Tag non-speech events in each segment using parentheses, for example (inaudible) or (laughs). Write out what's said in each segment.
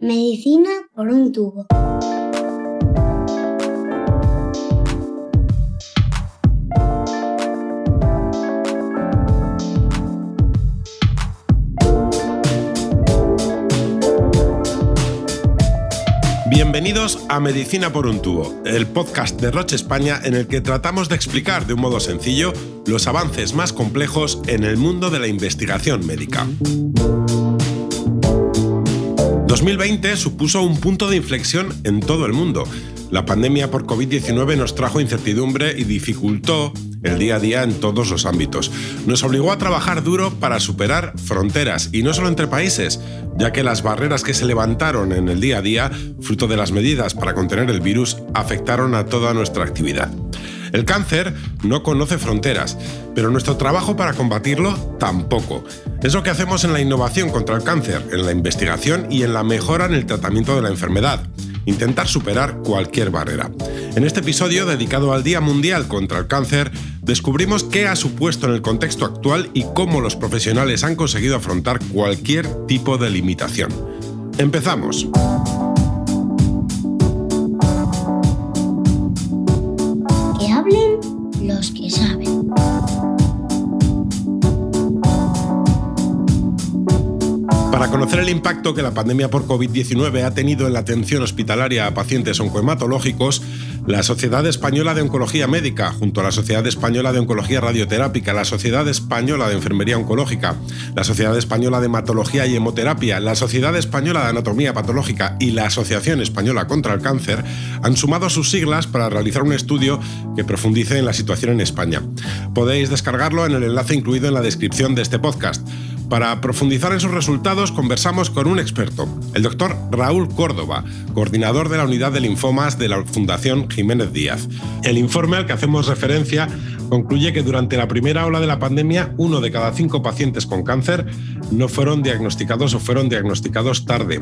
Medicina por un tubo. Bienvenidos a Medicina por un tubo, el podcast de Roche España en el que tratamos de explicar de un modo sencillo los avances más complejos en el mundo de la investigación médica. 2020 supuso un punto de inflexión en todo el mundo. La pandemia por COVID-19 nos trajo incertidumbre y dificultó el día a día en todos los ámbitos. Nos obligó a trabajar duro para superar fronteras, y no solo entre países, ya que las barreras que se levantaron en el día a día, fruto de las medidas para contener el virus, afectaron a toda nuestra actividad. El cáncer no conoce fronteras, pero nuestro trabajo para combatirlo tampoco. Es lo que hacemos en la innovación contra el cáncer, en la investigación y en la mejora en el tratamiento de la enfermedad intentar superar cualquier barrera. En este episodio dedicado al Día Mundial contra el Cáncer, descubrimos qué ha supuesto en el contexto actual y cómo los profesionales han conseguido afrontar cualquier tipo de limitación. Empezamos. Conocer el impacto que la pandemia por COVID-19 ha tenido en la atención hospitalaria a pacientes oncohematológicos, la Sociedad Española de Oncología Médica, junto a la Sociedad Española de Oncología Radioterápica, la Sociedad Española de Enfermería Oncológica, la Sociedad Española de Hematología y Hemoterapia, la Sociedad Española de Anatomía Patológica y la Asociación Española contra el Cáncer han sumado sus siglas para realizar un estudio que profundice en la situación en España. Podéis descargarlo en el enlace incluido en la descripción de este podcast. Para profundizar en sus resultados conversamos con un experto, el doctor Raúl Córdoba, coordinador de la unidad de linfomas de la Fundación Jiménez Díaz. El informe al que hacemos referencia concluye que durante la primera ola de la pandemia, uno de cada cinco pacientes con cáncer no fueron diagnosticados o fueron diagnosticados tarde.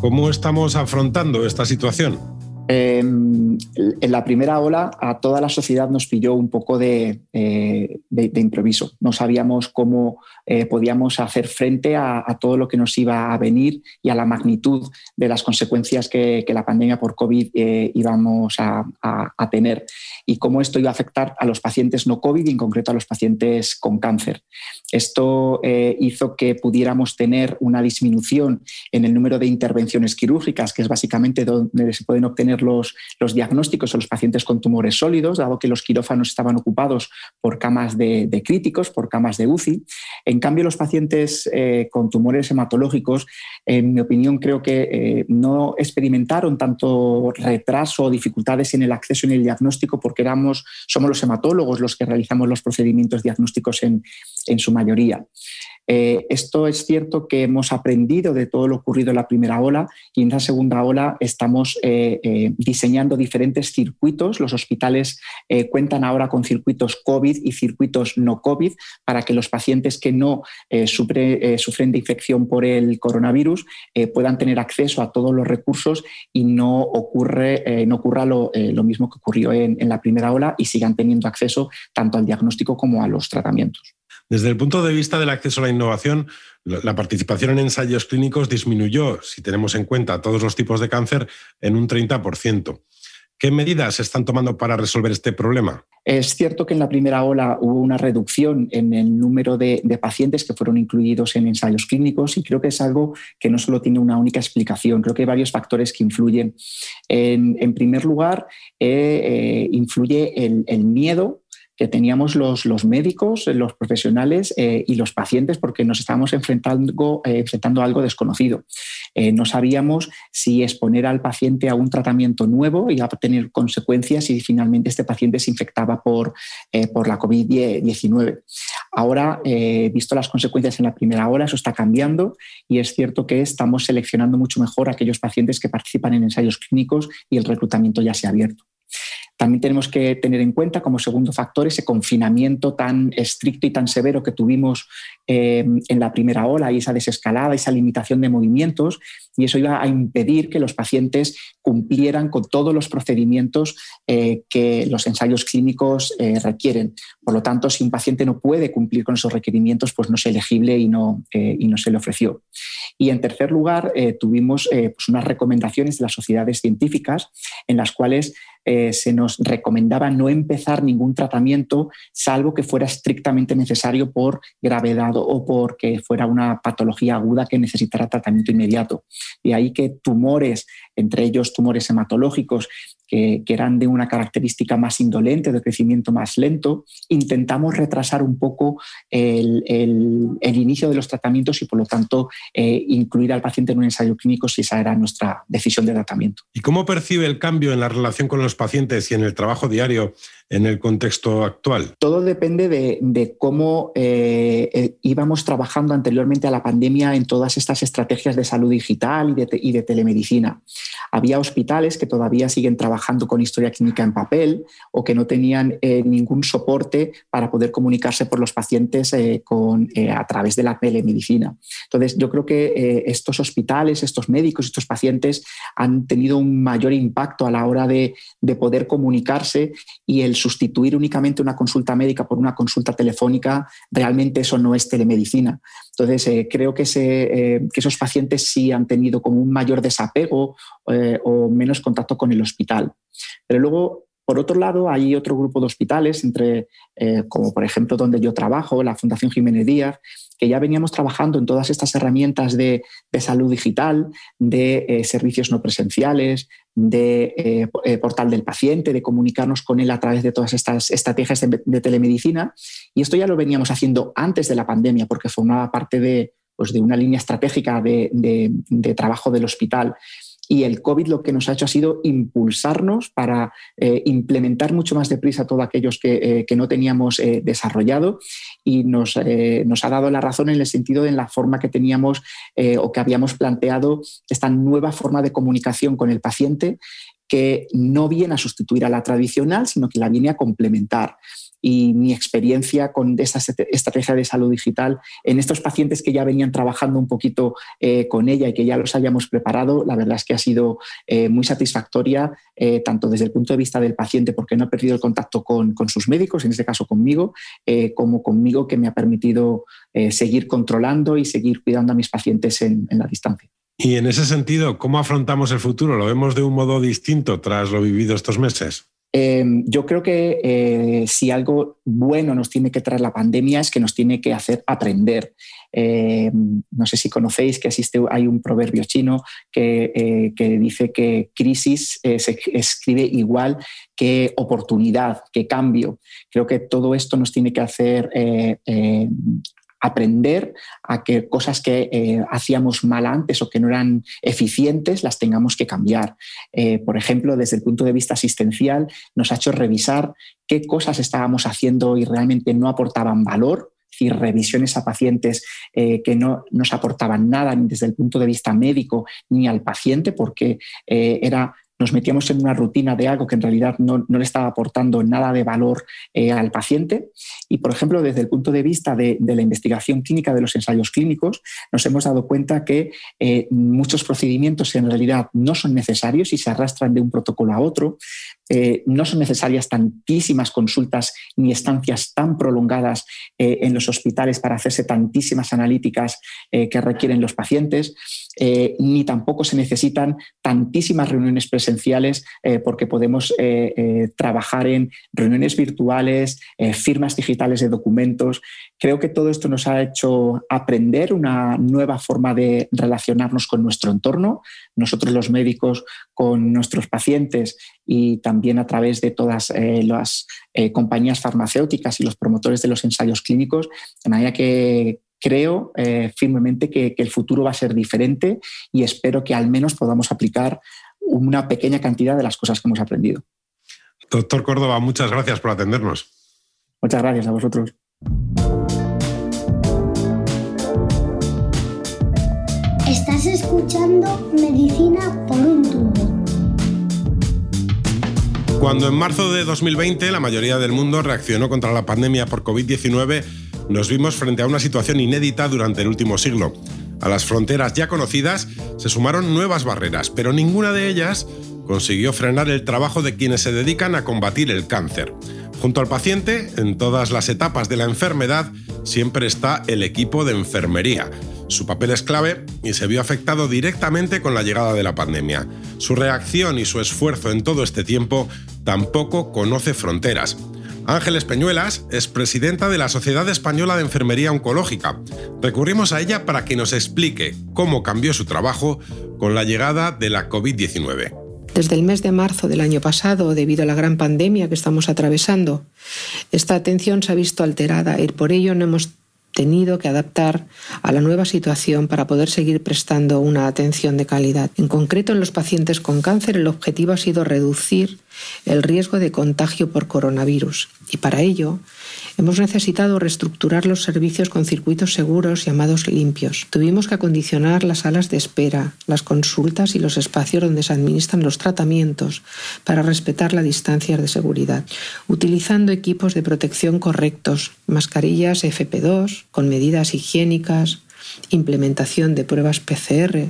¿Cómo estamos afrontando esta situación? Eh, en la primera ola a toda la sociedad nos pilló un poco de, eh, de, de improviso. No sabíamos cómo eh, podíamos hacer frente a, a, todo lo que nos iba a venir y a la magnitud de las consecuencias que, que la pandemia por COVID eh, íbamos a, a, a, tener y cómo esto iba a afectar a los pacientes no COVID y en concreto a los pacientes con cáncer. Esto eh, hizo que pudiéramos tener una disminución en el número de intervenciones quirúrgicas, que es básicamente donde se pueden obtener los, diagnósticos a los pacientes con tumores sólidos, dado que los quirófanos estaban ocupados por camas de, críticos, por camas de UCI. En cambio, los pacientes eh, con tumores hematológicos, en mi opinión, creo que eh, no experimentaron tanto retraso o dificultades en el acceso en el diagnóstico porque éramos, somos los hematólogos los que realizamos los procedimientos diagnósticos en, en su mayoría. Eh, esto es cierto que hemos aprendido de todo lo ocurrido en la primera ola y en la segunda ola estamos eh, eh, diseñando diferentes circuitos. Los hospitales cuentan ahora con circuitos COVID y circuitos no COVID para que los pacientes que no sufre, sufren de infección por el coronavirus puedan tener acceso a todos los recursos y no, ocurre, no ocurra lo, lo, mismo que ocurrió en la primera ola y sigan teniendo acceso tanto al diagnóstico como a los tratamientos. Desde el punto de vista del acceso a la innovación, la participación en ensayos clínicos disminuyó, si tenemos en cuenta todos los tipos de cáncer, en un 30%. ¿Qué medidas se están tomando para resolver este problema? Es cierto que en la primera ola hubo una reducción en el número de, pacientes que fueron incluidos en ensayos clínicos y creo que es algo que no solo tiene una única explicación, creo que hay varios factores que influyen. En, primer lugar, eh, eh, influye el miedo que teníamos los, los médicos, los profesionales eh, y los pacientes porque nos estábamos enfrentando, eh, enfrentando a algo desconocido. Eh, no sabíamos si exponer al paciente a un tratamiento nuevo iba a tener consecuencias si finalmente este paciente se infectaba por, eh, por la COVID-19. Ahora, visto las consecuencias en la primera hora, eso está cambiando y es cierto que estamos seleccionando mucho mejor a aquellos pacientes que participan en ensayos clínicos y el reclutamiento ya se ha abierto. También tenemos que tener en cuenta como segundo factor ese confinamiento tan estricto y tan severo que tuvimos eh, en la primera ola y esa desescalada, esa limitación de movimientos y eso iba a impedir que los pacientes cumplieran con todos los procedimientos eh, que los ensayos clínicos eh, requieren. Por lo tanto, si un paciente no puede cumplir con esos requerimientos, pues no es elegible y no, y no se le ofreció. Y en tercer lugar, tuvimos pues unas recomendaciones de las sociedades científicas en las cuales eh, se nos recomendaba no empezar ningún tratamiento salvo que fuera estrictamente necesario por gravedad o porque fuera una patología aguda que necesitara tratamiento inmediato. De ahí que tumores, entre ellos tumores hematológicos, que, eran de una característica más indolente, de crecimiento más lento, intentamos retrasar un poco el, inicio de los tratamientos y, por lo tanto, eh, incluir al paciente en un ensayo clínico si esa era nuestra decisión de tratamiento. ¿Y cómo percibe el cambio en la relación con los pacientes y en el trabajo diario en el contexto actual? Todo depende de, cómo eh, eh, íbamos trabajando anteriormente a la pandemia en todas estas estrategias de salud digital y de, telemedicina. Había hospitales que todavía siguen trabajando con historia clínica en papel o que no tenían eh, ningún soporte para poder comunicarse por los pacientes con, a través de la telemedicina. Entonces, yo creo que estos hospitales, estos médicos, estos pacientes han tenido un mayor impacto a la hora de, de poder comunicarse y el sustituir únicamente una consulta médica por una consulta telefónica, realmente eso no es telemedicina. Entonces, eh, creo que, eh, que, esos pacientes sí han tenido como un mayor desapego eh, o menos contacto con el hospital. Pero luego, por otro lado, hay otro grupo de hospitales, entre, como por ejemplo donde yo trabajo, la Fundación Jiménez Díaz, que ya veníamos trabajando en todas estas herramientas de, salud digital, de eh, servicios no presenciales, de eh, eh, portal del paciente, de comunicarnos con él a través de todas estas estrategias de, telemedicina. Y esto ya lo veníamos haciendo antes de la pandemia, porque formaba parte de, pues, de una línea estratégica de trabajo del hospital. Y el COVID lo que nos ha hecho ha sido impulsarnos para eh, implementar mucho más deprisa todo aquellos que, eh, no teníamos eh, desarrollado. Y nos, nos, ha dado la razón en el sentido de la forma que teníamos o que habíamos planteado esta nueva forma de comunicación con el paciente que no viene a sustituir a la tradicional, sino que la viene a complementar y mi experiencia con esta estrategia de salud digital en estos pacientes que ya venían trabajando un poquito eh, con ella y que ya los hayamos preparado, la verdad es que ha sido eh, muy satisfactoria, eh, tanto desde el punto de vista del paciente, porque no ha perdido el contacto con, sus médicos, en este caso conmigo, como conmigo, que me ha permitido seguir controlando y seguir cuidando a mis pacientes en la distancia. Y en ese sentido, ¿cómo afrontamos el futuro? ¿Lo vemos de un modo distinto tras lo vivido estos meses? Em, yo creo que eh, si algo bueno nos tiene que traer la pandemia es que nos tiene que hacer aprender. Em, no sé si conocéis que existe, hay un proverbio chino que, eh, dice que crisis eh, se escribe igual que oportunidad, que cambio. Creo que todo esto nos tiene que hacer aprender a que cosas que eh, hacíamos mal antes o que no eran eficientes las tengamos que cambiar. Eh, por ejemplo, desde el punto de vista asistencial, nos ha hecho revisar qué cosas estábamos haciendo y realmente no aportaban valor decir, revisiones a pacientes eh, que no nos aportaban nada ni desde el punto de vista médico ni al paciente, porque era nos metíamos en una rutina de algo que en realidad no, le estaba aportando nada de valor eh, al paciente. Y, por ejemplo, desde el punto de vista de, la investigación clínica de los ensayos clínicos, nos hemos dado cuenta que eh, muchos procedimientos en realidad no son necesarios y se arrastran de un protocolo a otro. Eh, no son necesarias tantísimas consultas ni estancias tan prolongadas en los hospitales para hacerse tantísimas analíticas que requieren los pacientes. Eh, ni tampoco se necesitan tantísimas reuniones presenciales eh, porque podemos eh, trabajar en reuniones virtuales, firmas digitales de documentos. Creo que todo esto nos ha hecho aprender una nueva forma de relacionarnos con nuestro entorno, nosotros los médicos con nuestros pacientes y también a través de todas las compañías farmacéuticas y los promotores de los ensayos clínicos, de manera que, creo eh, firmemente que, el futuro va a ser diferente y espero que al menos podamos aplicar una pequeña cantidad de las cosas que hemos aprendido. Doctor Córdoba, muchas gracias por atendernos. Muchas gracias a vosotros. Estás escuchando Medicina por un tubo. Cuando en marzo de 2020 la mayoría del mundo reaccionó contra la pandemia por COVID-19, nos vimos frente a una situación inédita durante el último siglo. A las fronteras ya conocidas se sumaron nuevas barreras, pero ninguna de ellas consiguió frenar el trabajo de quienes se dedican a combatir el cáncer. Junto al paciente, en todas las etapas de la enfermedad, siempre está el equipo de enfermería. Su papel es clave y se vio afectado directamente con la llegada de la pandemia. Su reacción y su esfuerzo en todo este tiempo tampoco conoce fronteras. Ángeles Peñuelas es presidenta de la Sociedad Española de Enfermería Oncológica. Recurrimos a ella para que nos explique cómo cambió su trabajo con la llegada de la COVID-19. Desde el mes de marzo del año pasado, debido a la gran pandemia que estamos atravesando, esta atención se ha visto alterada y por ello no hemos tenido que adaptar a la nueva situación para poder seguir prestando una atención de calidad. En concreto, en los pacientes con cáncer, el objetivo ha sido reducir el riesgo de contagio por coronavirus y para ello hemos necesitado reestructurar los servicios con circuitos seguros llamados limpios. Tuvimos que acondicionar las salas de espera, las consultas y los espacios donde se administran los tratamientos para respetar las distancias de seguridad, utilizando equipos de protección correctos, mascarillas FP2 con medidas higiénicas, implementación de pruebas PCR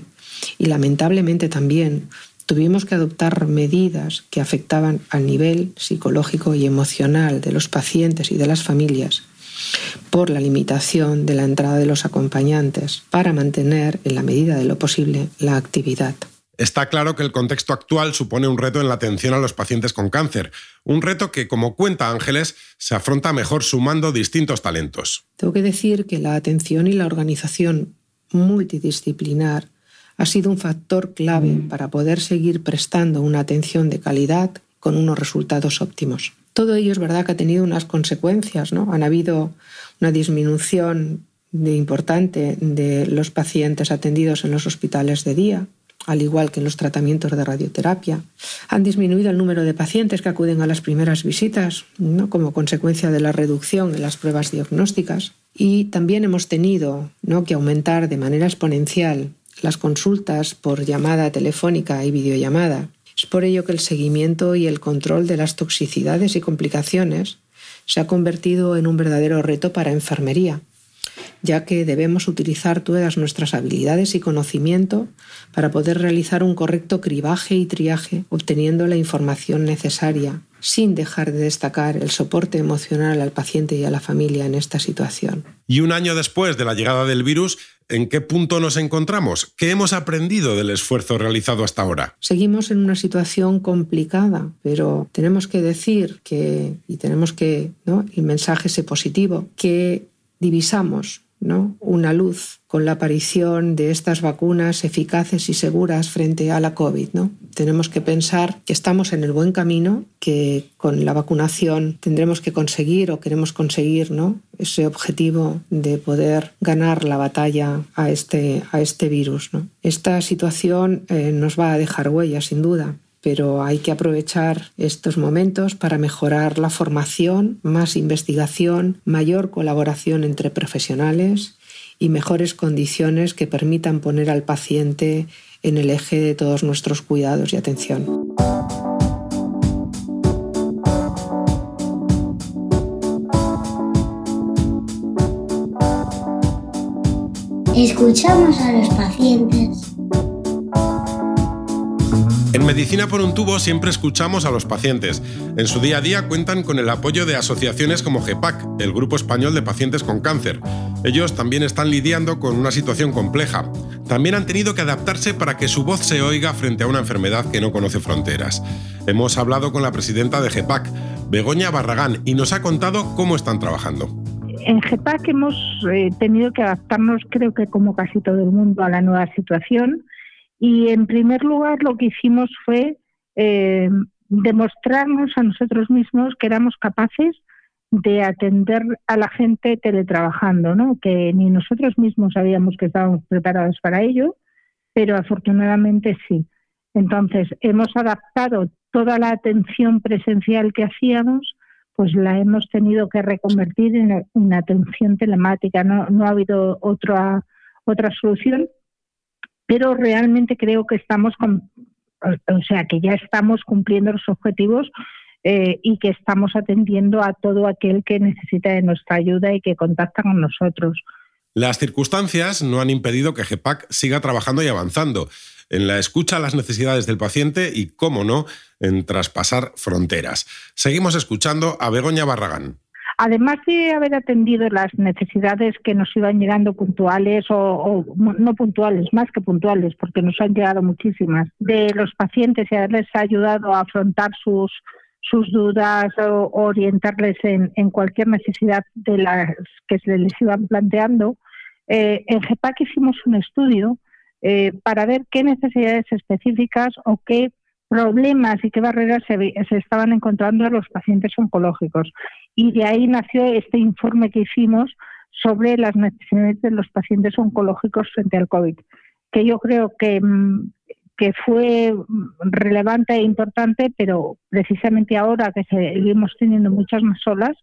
y lamentablemente también tuvimos que adoptar medidas que afectaban al nivel psicológico y emocional de los pacientes y de las familias por la limitación de la entrada de los acompañantes para mantener, en la medida de lo posible, la actividad. Está claro que el contexto actual supone un reto en la atención a los pacientes con cáncer, un reto que, como cuenta Ángeles, se afronta mejor sumando distintos talentos. Tengo que decir que la atención y la organización multidisciplinar ha sido un factor clave para poder seguir prestando una atención de calidad con unos resultados óptimos. Todo ello es verdad que ha tenido unas consecuencias, ¿no? Han habido una disminución de importante de los pacientes atendidos en los hospitales de día, al igual que en los tratamientos de radioterapia. Han disminuido el número de pacientes que acuden a las primeras visitas ¿no? como consecuencia de la reducción en las pruebas diagnósticas. Y también hemos tenido ¿no? que aumentar de manera exponencial las consultas por llamada telefónica y videollamada. Es por ello que el seguimiento y el control de las toxicidades y complicaciones se ha convertido en un verdadero reto para enfermería, ya que debemos utilizar todas nuestras habilidades y conocimiento para poder realizar un correcto cribaje y triaje, obteniendo la información necesaria, sin dejar de destacar el soporte emocional al paciente y a la familia en esta situación. Y un año después de la llegada del virus, ¿En qué punto nos encontramos? ¿Qué hemos aprendido del esfuerzo realizado hasta ahora? Seguimos en una situación complicada, pero tenemos que decir que, y tenemos que, ¿no? el mensaje ese positivo, que divisamos ¿no? una luz con la aparición de estas vacunas eficaces y seguras frente a la COVID. ¿no? Tenemos que pensar que estamos en el buen camino, que con la vacunación tendremos que conseguir o queremos conseguir ¿no? ese objetivo de poder ganar la batalla a este, a este virus. Esta situación eh, nos va a dejar huella, sin duda pero hay que aprovechar estos momentos para mejorar la formación, más investigación, mayor colaboración entre profesionales y mejores condiciones que permitan poner al paciente en el eje de todos nuestros cuidados y atención. Escuchamos a los pacientes. Medicina por un tubo siempre escuchamos a los pacientes. En su día a día cuentan con el apoyo de asociaciones como GEPAC, el Grupo Español de Pacientes con Cáncer. Ellos también están lidiando con una situación compleja. También han tenido que adaptarse para que su voz se oiga frente a una enfermedad que no conoce fronteras. Hemos hablado con la presidenta de GEPAC, Begoña Barragán, y nos ha contado cómo están trabajando. En GEPAC hemos eh, tenido que adaptarnos, creo que como casi todo el mundo, a la nueva situación y en primer lugar lo que hicimos fue eh, demostrarnos a nosotros mismos que éramos capaces de atender a la gente teletrabajando, ¿no? que ni nosotros mismos sabíamos que estábamos preparados para ello, pero afortunadamente sí. Entonces, hemos adaptado toda la atención presencial que hacíamos, pues la hemos tenido que reconvertir en una atención telemática. No, no ha habido otra, otra solución pero realmente creo que estamos con, o sea, que ya estamos cumpliendo los objetivos eh, y que estamos atendiendo a todo aquel que necesita de nuestra ayuda y que contacta con nosotros. Las circunstancias no han impedido que GEPAC siga trabajando y avanzando en la escucha a las necesidades del paciente y, cómo no, en traspasar fronteras. Seguimos escuchando a Begoña Barragán. Además de haber atendido las necesidades que nos iban llegando puntuales o, no puntuales, más que puntuales, porque nos han llegado muchísimas, de los pacientes y haberles ayudado a afrontar sus, sus dudas o orientarles en, cualquier necesidad de las que se les iban planteando, eh, en GEPAC hicimos un estudio eh, para ver qué necesidades específicas o qué problemas y qué barreras se, se, estaban encontrando los pacientes oncológicos. Y de ahí nació este informe que hicimos sobre las necesidades de los pacientes oncológicos frente al COVID, que yo creo que, mm, que fue relevante e importante, pero precisamente ahora que seguimos teniendo muchas más olas,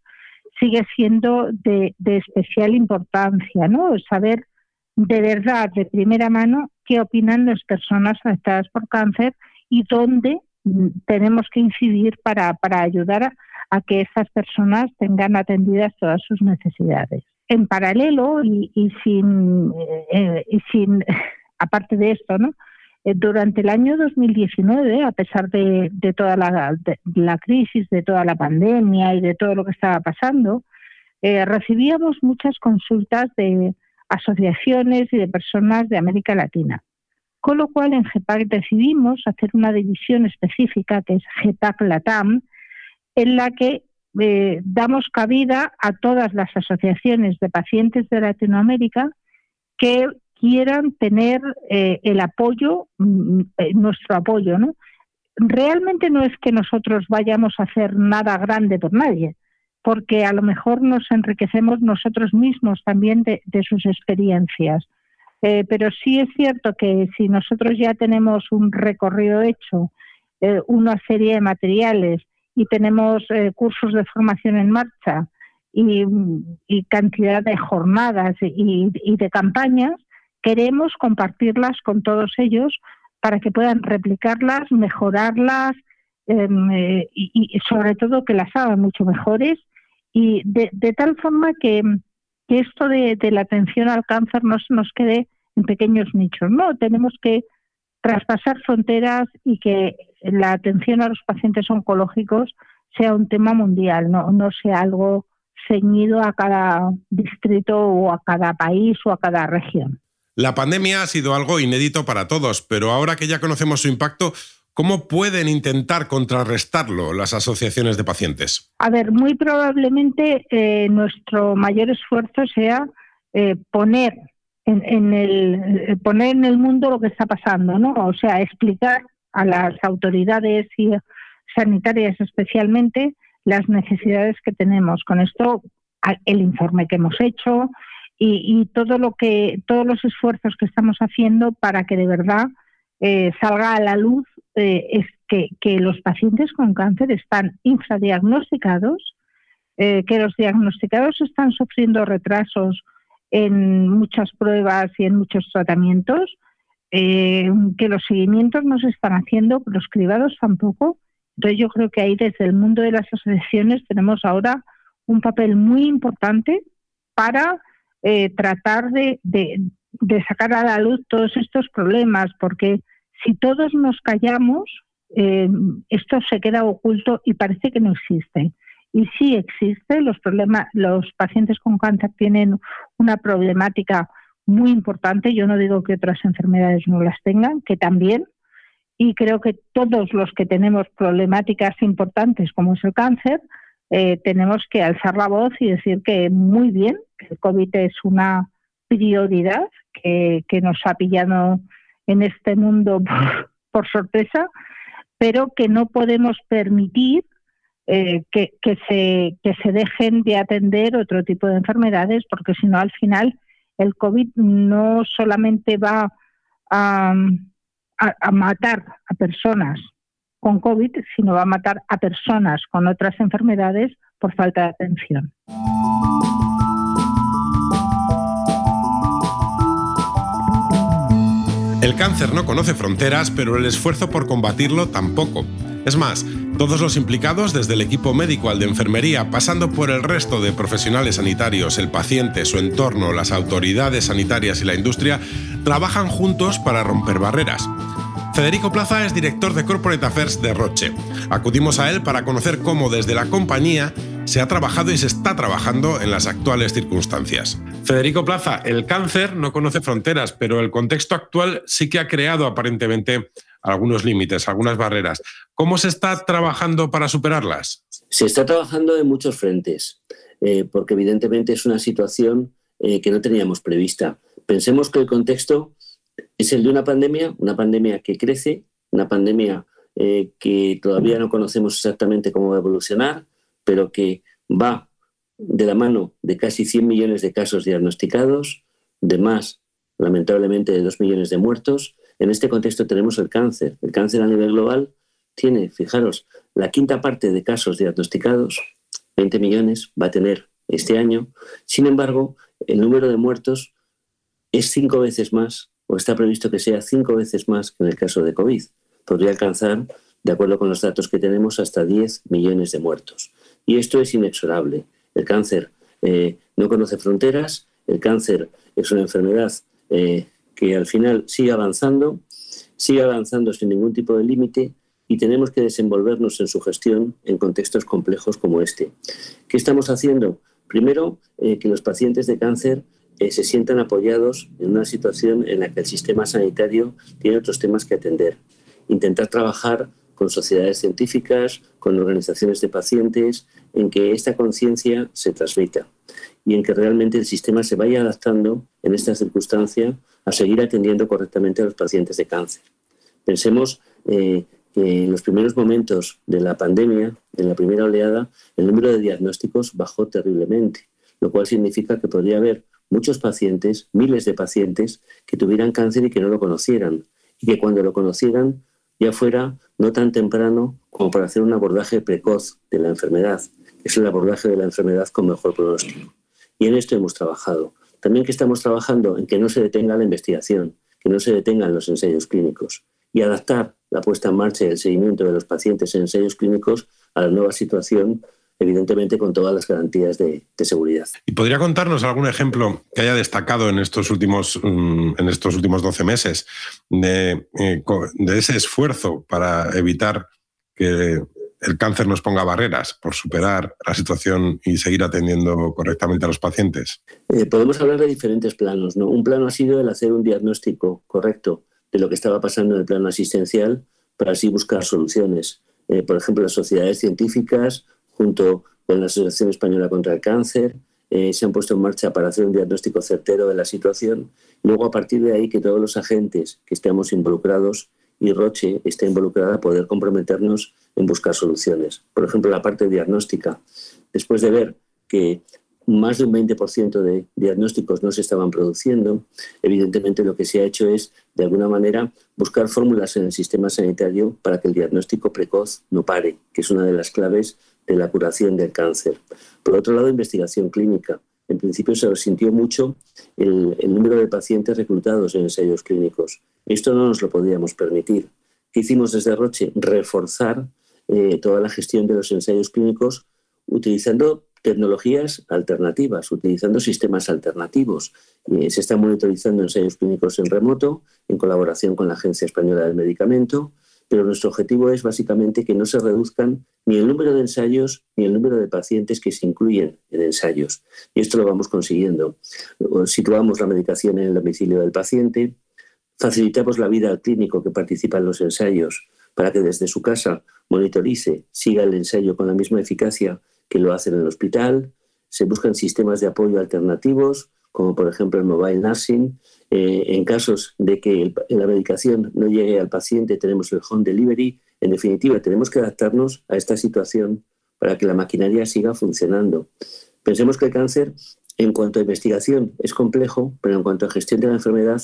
sigue siendo de, de especial importancia, ¿no? Saber de verdad, de primera mano, qué opinan las personas afectadas por cáncer y dónde mm, tenemos que incidir para, para ayudar a, que estas personas tengan atendidas todas sus necesidades. En paralelo y, sin, eh, y sin, (laughs) aparte de esto, ¿no? Eh, durante el año 2019, a pesar de, de toda la, la, crisis, de toda la pandemia y de todo lo que estaba pasando, eh, recibíamos muchas consultas de asociaciones y de personas de América Latina. Con lo cual, en GEPAC decidimos hacer una división específica, que es GEPAC Latam, en la que eh, damos cabida a todas las asociaciones de pacientes de Latinoamérica que quieran tener eh, el apoyo, mm, eh, nuestro apoyo, ¿no? Realmente no es que nosotros vayamos a hacer nada grande por nadie, porque a lo mejor nos enriquecemos nosotros mismos también de sus experiencias. Pero sí es cierto que si nosotros ya tenemos un recorrido hecho, una serie de materiales y tenemos eh, cursos de formación en marcha y, cantidad de jornadas y, de campañas, queremos compartirlas con todos ellos para que puedan replicarlas, mejorarlas em, y, sobre todo que las hagan mucho mejores y de, tal forma que, esto de, de, la atención al cáncer no se nos quede en pequeños nichos. No, tenemos que traspasar fronteras y que la atención a los pacientes oncológicos sea un tema mundial, no, no sea algo ceñido a cada distrito o a cada país o a cada región. La pandemia ha sido algo inédito para todos, pero ahora que ya conocemos su impacto, ¿cómo pueden intentar contrarrestarlo las asociaciones de pacientes? A ver, muy probablemente eh, nuestro mayor esfuerzo sea eh, poner en, el eh, poner en el mundo lo que está pasando, ¿no? O sea, explicar a las autoridades y sanitarias especialmente las necesidades que tenemos. Con esto, el informe que hemos hecho y, todo lo que todos los esfuerzos que estamos haciendo para que de verdad eh, salga a la luz eh, es que, que, los pacientes con cáncer están infradiagnosticados, que los diagnosticados están sufriendo retrasos en muchas pruebas y en muchos tratamientos, eh, que los seguimientos no se están haciendo, los cribados tampoco. Entonces yo creo que ahí desde el mundo de las asociaciones tenemos ahora un papel muy importante para eh, tratar de, sacar a la luz todos estos problemas, porque si todos nos callamos, eh, esto se queda oculto y parece que no existe y sí existe. Los problemas, los pacientes con cáncer tienen una problemática muy importante. Yo no digo que otras enfermedades no las tengan, que también. Y creo que todos los que tenemos problemáticas importantes como es el cáncer, eh, tenemos que alzar la voz y decir que muy bien, que el COVID es una prioridad que, nos ha pillado en este mundo (laughs) por sorpresa, pero que no podemos permitir eh, que, se, que se dejen de atender otro tipo de enfermedades, porque si no, al final el COVID no solamente va a, matar a personas con COVID, sino va a matar a personas con otras enfermedades por falta de atención. El cáncer no conoce fronteras, pero el esfuerzo por combatirlo tampoco. Es más, todos los implicados, desde el equipo médico al de enfermería, pasando por el resto de profesionales sanitarios, el paciente, su entorno, las autoridades sanitarias y la industria, trabajan juntos para romper barreras. Federico Plaza es director de Corporate Affairs de Roche. Acudimos a él para conocer cómo desde la compañía se ha trabajado y se está trabajando en las actuales circunstancias. Federico Plaza, el cáncer no conoce fronteras, pero el contexto actual sí que ha creado aparentemente algunos límites, algunas barreras. ¿Cómo se está trabajando para superarlas? Se está trabajando en muchos frentes, eh, porque evidentemente es una situación eh, que no teníamos prevista. Pensemos que el contexto es el de una pandemia, una pandemia que crece, una pandemia eh, que todavía no conocemos exactamente cómo va a evolucionar, pero que va de la mano de casi 100 millones de casos diagnosticados, de más, lamentablemente, de 2 millones de muertos. En este contexto tenemos el cáncer. El cáncer a nivel global tiene, fijaros, la quinta parte de casos diagnosticados, 20 millones, va a tener este año. Sin embargo, el número de muertos es cinco veces más o está previsto que sea cinco veces más que en el caso de COVID. Podría alcanzar, de acuerdo con los datos que tenemos, hasta 10 millones de muertos. Y esto es inexorable. El cáncer eh, no conoce fronteras, el cáncer es una enfermedad eh, que al final sigue avanzando, sigue avanzando sin ningún tipo de límite y tenemos que desenvolvernos en su gestión en contextos complejos como este. ¿Qué estamos haciendo? Primero, eh, que los pacientes de cáncer eh, se sientan apoyados en una situación en la que el sistema sanitario tiene otros temas que atender. Intentar trabajar con sociedades científicas, con organizaciones de pacientes, en que esta conciencia se transmita y en que realmente el sistema se vaya adaptando en esta circunstancia a seguir atendiendo correctamente a los pacientes de cáncer. Pensemos eh, que en los primeros momentos de la pandemia, en la primera oleada, el número de diagnósticos bajó terriblemente, lo cual significa que podría haber muchos pacientes, miles de pacientes, que tuvieran cáncer y que no lo conocieran, y que cuando lo conocieran ya fuera no tan temprano como para hacer un abordaje precoz de la enfermedad, es el abordaje de la enfermedad con mejor pronóstico. Y en esto hemos trabajado. También que estamos trabajando en que no se detenga la investigación, que no se detengan los ensayos clínicos y adaptar la puesta en marcha y el seguimiento de los pacientes en ensayos clínicos a la nueva situación evidentemente con todas las garantías de, seguridad. ¿Y podría contarnos algún ejemplo que haya destacado en estos últimos, mm, en estos últimos 12 meses eh, de ese esfuerzo para evitar que el cáncer nos ponga barreras por superar la situación y seguir atendiendo correctamente a los pacientes? Eh, podemos hablar de diferentes planos. ¿no? Un plano ha sido el hacer un diagnóstico correcto de lo que estaba pasando en el plano asistencial para así buscar soluciones. Eh, por ejemplo, las sociedades científicas junto con la Asociación Española contra el Cáncer, eh, se han puesto en marcha para hacer un diagnóstico certero de la situación. Luego, a partir de ahí, que todos los agentes que estemos involucrados y Roche esté involucrada, poder comprometernos en buscar soluciones. Por ejemplo, la parte diagnóstica. Después de ver que más de un 20% de diagnósticos no se estaban produciendo. Evidentemente lo que se ha hecho es, de alguna manera, buscar fórmulas en el sistema sanitario para que el diagnóstico precoz no pare, que es una de las claves de la curación del cáncer. Por otro lado, investigación clínica. En principio se resintió mucho el, número de pacientes reclutados en ensayos clínicos. Esto no nos lo podíamos permitir. ¿Qué hicimos desde Roche? Reforzar eh, toda la gestión de los ensayos clínicos utilizando tecnologías alternativas, utilizando sistemas alternativos. Eh, se están monitorizando ensayos clínicos en remoto, en colaboración con la Agencia Española del Medicamento, pero nuestro objetivo es básicamente que no se reduzcan ni el número de ensayos ni el número de pacientes que se incluyen en ensayos. Y esto lo vamos consiguiendo. Situamos la medicación en el domicilio del paciente, facilitamos la vida al clínico que participa en los ensayos para que desde su casa monitorice, siga el ensayo con la misma eficacia que lo hace en el hospital. Se buscan sistemas de apoyo alternativos, como por ejemplo el mobile nursing, eh, en casos de que la medicación no llegue al paciente, tenemos el home delivery. En definitiva, tenemos que adaptarnos a esta situación para que la maquinaria siga funcionando. Pensemos que el cáncer, en cuanto a investigación, es complejo, pero en cuanto a gestión de la enfermedad,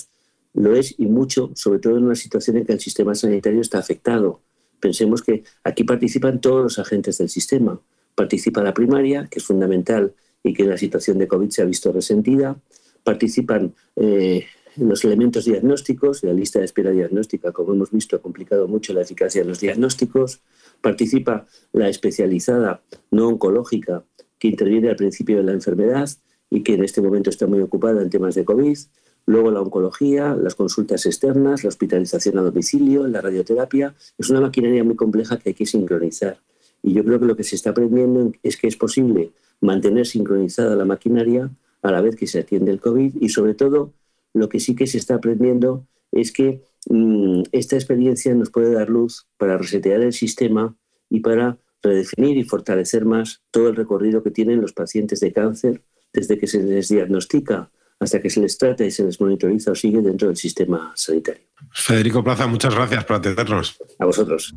lo es y mucho, sobre todo en una situación en que el sistema sanitario está afectado. Pensemos que aquí participan todos los agentes del sistema. Participa la primaria, que es fundamental y que la situación de COVID se ha visto resentida participan eh, los elementos diagnósticos, la lista de espera diagnóstica, como hemos visto, ha complicado mucho la eficacia de los diagnósticos. Participa la especializada no oncológica que interviene al principio de la enfermedad y que en este momento está muy ocupada en temas de COVID. Luego la oncología, las consultas externas, la hospitalización a domicilio, la radioterapia. Es una maquinaria muy compleja que hay que sincronizar. Y yo creo que lo que se está aprendiendo es que es posible mantener sincronizada la maquinaria a la vez que se atiende el COVID y sobre todo lo que sí que se está aprendiendo es que mm, esta experiencia nos puede dar luz para resetear el sistema y para redefinir y fortalecer más todo el recorrido que tienen los pacientes de cáncer desde que se les diagnostica hasta que se les trata y se les monitoriza o sigue dentro del sistema sanitario. Federico Plaza, muchas gracias por atendernos. A vosotros.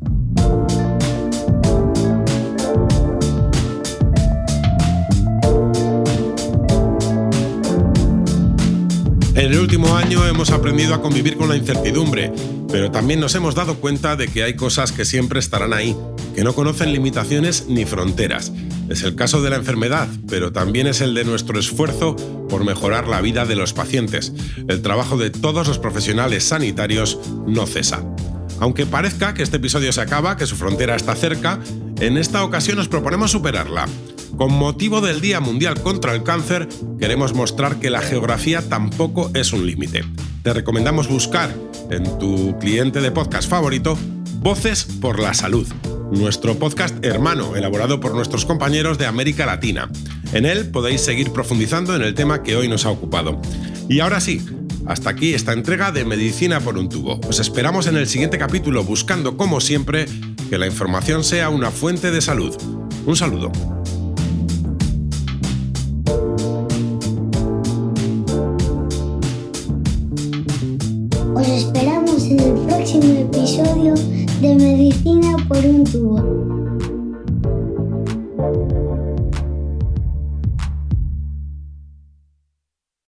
En el último año hemos aprendido a convivir con la incertidumbre, pero también nos hemos dado cuenta de que hay cosas que siempre estarán ahí, que no conocen limitaciones ni fronteras. Es el caso de la enfermedad, pero también es el de nuestro esfuerzo por mejorar la vida de los pacientes. El trabajo de todos los profesionales sanitarios no cesa. Aunque parezca que este episodio se acaba, que su frontera está cerca, en esta ocasión nos proponemos superarla. Con motivo del Día Mundial contra el Cáncer, queremos mostrar que la geografía tampoco es un límite. Te recomendamos buscar en tu cliente de podcast favorito Voces por la Salud, nuestro podcast hermano elaborado por nuestros compañeros de América Latina. En él podéis seguir profundizando en el tema que hoy nos ha ocupado. Y ahora sí, hasta aquí esta entrega de Medicina por un tubo. Os esperamos en el siguiente capítulo buscando, como siempre, que la información sea una fuente de salud. Un saludo.